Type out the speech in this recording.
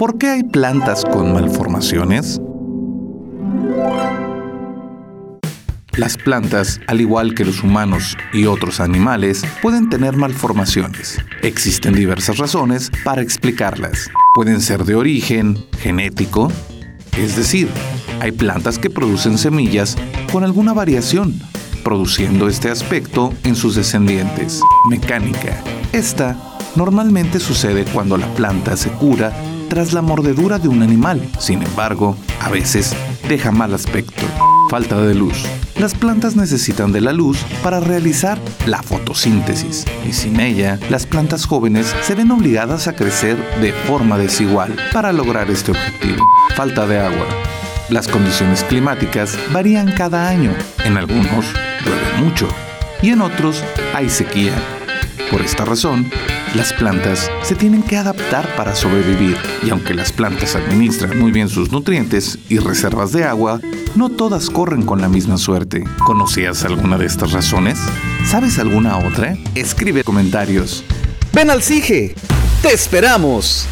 ¿Por qué hay plantas con malformaciones? Las plantas, al igual que los humanos y otros animales, pueden tener malformaciones. Existen diversas razones para explicarlas. Pueden ser de origen genético, es decir, hay plantas que producen semillas con alguna variación, produciendo este aspecto en sus descendientes. Mecánica. Esta normalmente sucede cuando la planta se cura tras la mordedura de un animal. Sin embargo, a veces deja mal aspecto. Falta de luz. Las plantas necesitan de la luz para realizar la fotosíntesis y sin ella, las plantas jóvenes se ven obligadas a crecer de forma desigual para lograr este objetivo. Falta de agua. Las condiciones climáticas varían cada año. En algunos llueve mucho y en otros hay sequía. Por esta razón, las plantas se tienen que adaptar para sobrevivir y aunque las plantas administran muy bien sus nutrientes y reservas de agua, no todas corren con la misma suerte. ¿Conocías alguna de estas razones? ¿Sabes alguna otra? Escribe comentarios. Ven al CIGE. Te esperamos.